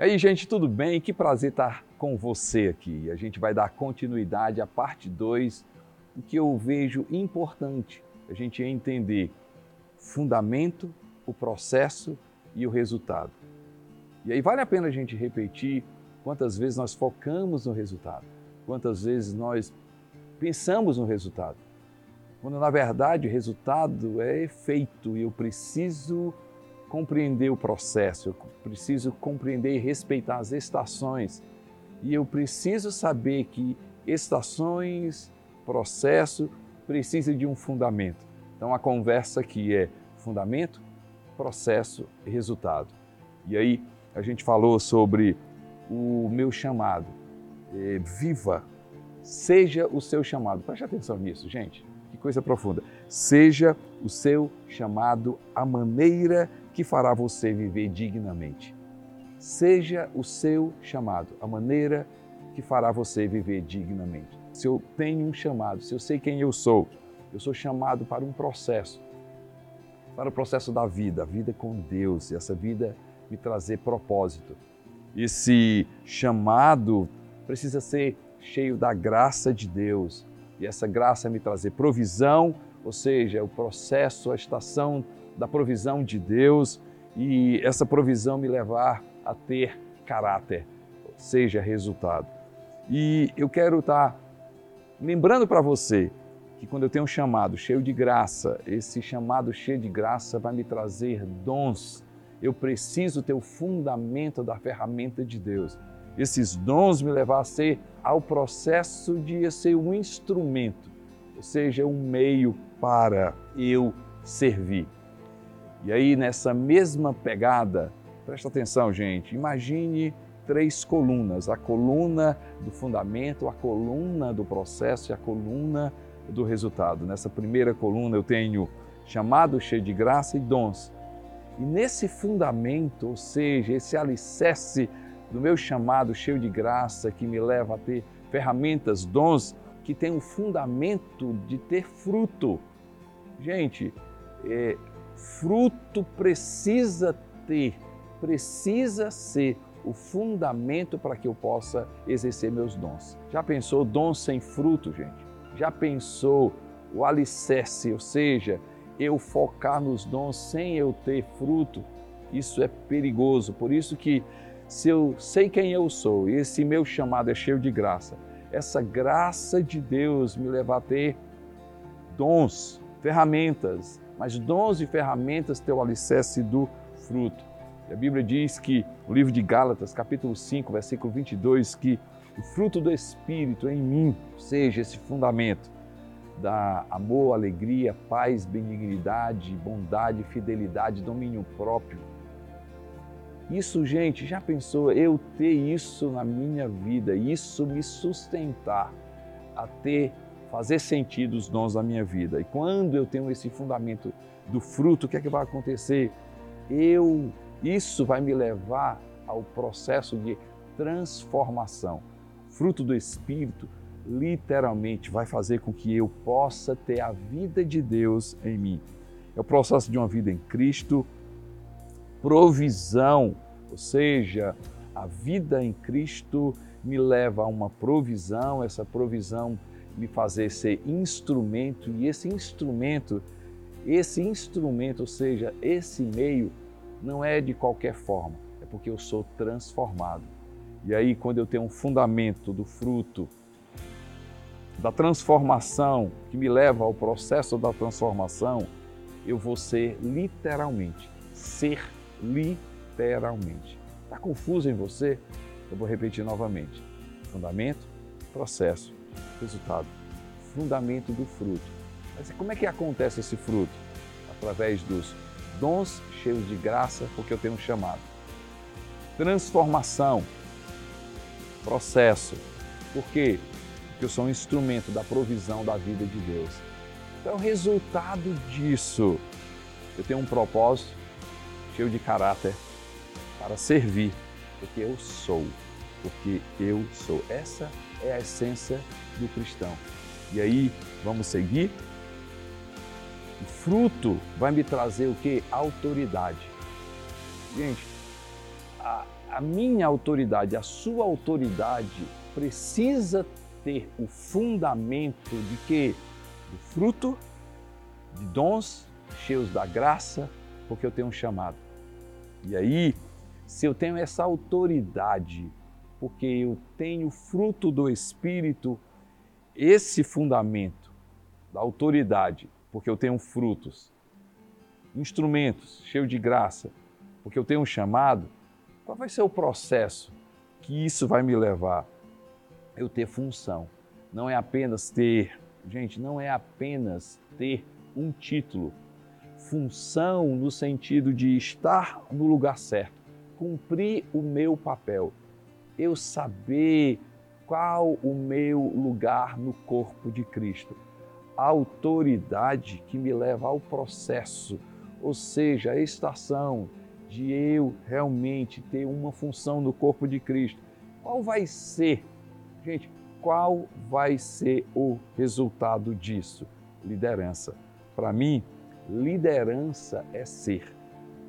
E aí, gente, tudo bem? Que prazer estar com você aqui. A gente vai dar continuidade à parte 2 do que eu vejo importante a gente entender fundamento, o processo e o resultado. E aí vale a pena a gente repetir quantas vezes nós focamos no resultado, quantas vezes nós pensamos no resultado. Quando na verdade o resultado é efeito e eu preciso compreender o processo, eu preciso compreender e respeitar as estações. E eu preciso saber que estações, processo, precisa de um fundamento. Então a conversa aqui é fundamento, processo e resultado. E aí a gente falou sobre o meu chamado. É, viva, seja o seu chamado. Preste atenção nisso, gente. Que coisa profunda. Seja o seu chamado a maneira que fará você viver dignamente. Seja o seu chamado, a maneira que fará você viver dignamente. Se eu tenho um chamado, se eu sei quem eu sou, eu sou chamado para um processo, para o processo da vida, a vida com Deus, e essa vida me trazer propósito. Esse chamado precisa ser cheio da graça de Deus, e essa graça me trazer provisão, ou seja, o processo, a estação da provisão de Deus e essa provisão me levar a ter caráter, seja resultado. E eu quero estar lembrando para você que quando eu tenho um chamado cheio de graça, esse chamado cheio de graça vai me trazer dons. Eu preciso ter o fundamento da ferramenta de Deus. Esses dons me levar a ser ao processo de ser um instrumento, ou seja, um meio para eu servir. E aí, nessa mesma pegada, presta atenção, gente, imagine três colunas: a coluna do fundamento, a coluna do processo e a coluna do resultado. Nessa primeira coluna eu tenho chamado cheio de graça e dons. E nesse fundamento, ou seja, esse alicerce do meu chamado cheio de graça que me leva a ter ferramentas, dons, que tem um fundamento de ter fruto. Gente, é, fruto precisa ter, precisa ser o fundamento para que eu possa exercer meus dons. Já pensou dons sem fruto, gente? Já pensou o alicerce, ou seja, eu focar nos dons sem eu ter fruto? Isso é perigoso. Por isso que se eu sei quem eu sou e esse meu chamado é cheio de graça, essa graça de Deus me levar a ter dons, ferramentas, mas dons e ferramentas ter o alicerce do fruto. E a Bíblia diz que, no livro de Gálatas, capítulo 5, versículo 22, que o fruto do Espírito em mim seja esse fundamento da amor, alegria, paz, benignidade, bondade, fidelidade, domínio próprio. Isso, gente, já pensou eu ter isso na minha vida, isso me sustentar a ter fazer sentido os dons da minha vida. E quando eu tenho esse fundamento do fruto, o que é que vai acontecer? Eu, isso vai me levar ao processo de transformação. Fruto do Espírito literalmente vai fazer com que eu possa ter a vida de Deus em mim. É o processo de uma vida em Cristo, provisão, ou seja, a vida em Cristo me leva a uma provisão, essa provisão me fazer ser instrumento e esse instrumento, esse instrumento, ou seja, esse meio, não é de qualquer forma, é porque eu sou transformado. E aí, quando eu tenho um fundamento do fruto, da transformação, que me leva ao processo da transformação, eu vou ser literalmente, ser literalmente. Está confuso em você? Eu vou repetir novamente. Fundamento, processo, resultado, fundamento do fruto. Mas como é que acontece esse fruto? Através dos dons cheios de graça, porque eu tenho um chamado. Transformação, processo. Por quê? Porque eu sou um instrumento da provisão da vida de Deus. Então, resultado disso, eu tenho um propósito cheio de caráter para servir, porque eu sou, porque eu sou. Essa é a essência do cristão. E aí, vamos seguir? O fruto vai me trazer o que? Autoridade. Gente, a, a minha autoridade, a sua autoridade precisa ter o fundamento de que? Do fruto, de dons cheios da graça, porque eu tenho um chamado. E aí, se eu tenho essa autoridade, porque eu tenho fruto do Espírito, esse fundamento da autoridade, porque eu tenho frutos, instrumentos cheios de graça, porque eu tenho um chamado, qual vai ser o processo que isso vai me levar? Eu ter função. Não é apenas ter, gente, não é apenas ter um título. Função no sentido de estar no lugar certo, cumprir o meu papel, eu saber qual o meu lugar no corpo de Cristo. A autoridade que me leva ao processo, ou seja, a estação, de eu realmente ter uma função no corpo de Cristo. Qual vai ser, gente, qual vai ser o resultado disso? Liderança. Para mim, liderança é ser.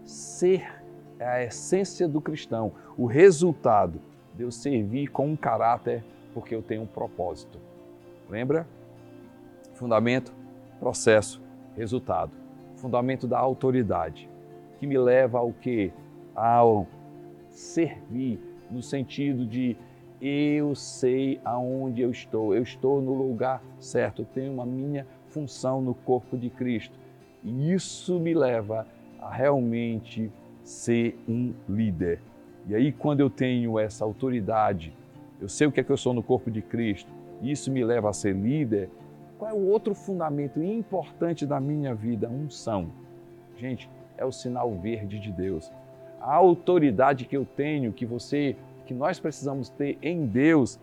Ser é a essência do cristão. O resultado de eu servir com um caráter porque eu tenho um propósito. Lembra? Fundamento, processo, resultado. Fundamento da autoridade que me leva ao que? Ao servir, no sentido de eu sei aonde eu estou, eu estou no lugar certo, eu tenho uma minha função no corpo de Cristo. E isso me leva a realmente ser um líder. E aí, quando eu tenho essa autoridade, eu sei o que é que eu sou no corpo de Cristo, e isso me leva a ser líder, qual é o outro fundamento importante da minha vida? Unção. Gente, é o sinal verde de Deus. A autoridade que eu tenho, que você, que nós precisamos ter em Deus,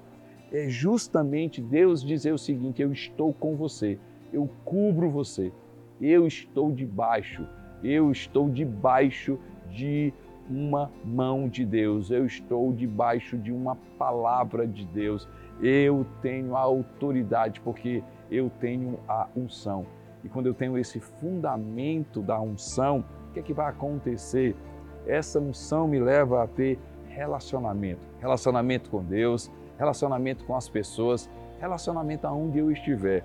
é justamente Deus dizer o seguinte: eu estou com você, eu cubro você, eu estou debaixo, eu estou debaixo de uma mão de Deus, eu estou debaixo de uma palavra de Deus, eu tenho a autoridade porque eu tenho a unção. E quando eu tenho esse fundamento da unção, o que é que vai acontecer? Essa unção me leva a ter relacionamento, relacionamento com Deus, relacionamento com as pessoas, relacionamento aonde eu estiver.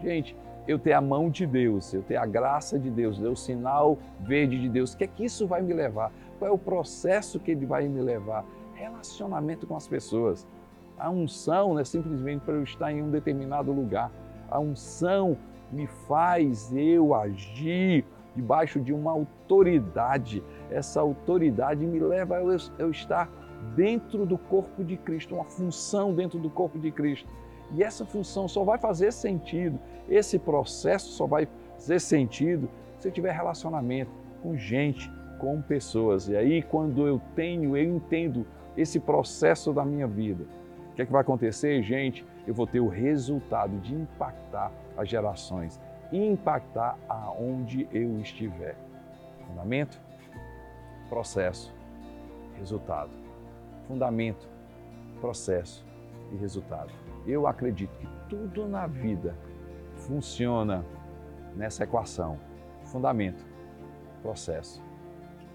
Gente, eu ter a mão de Deus, eu ter a graça de Deus, o sinal verde de Deus, o que é que isso vai me levar? Qual é o processo que ele vai me levar? Relacionamento com as pessoas. A unção não é simplesmente para eu estar em um determinado lugar. A unção me faz eu agir debaixo de uma autoridade. Essa autoridade me leva a eu, estar dentro do corpo de Cristo, uma função dentro do corpo de Cristo. E essa função só vai fazer sentido, esse processo só vai fazer sentido se eu tiver relacionamento com gente, com pessoas. E aí, quando eu tenho, eu entendo esse processo da minha vida, o que é que vai acontecer, gente? Eu vou ter o resultado de impactar as gerações impactar aonde eu estiver. Fundamento, processo, resultado. Fundamento, processo e resultado. Eu acredito que tudo na vida funciona nessa equação: fundamento, processo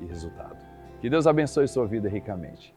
e resultado. Que Deus abençoe sua vida ricamente.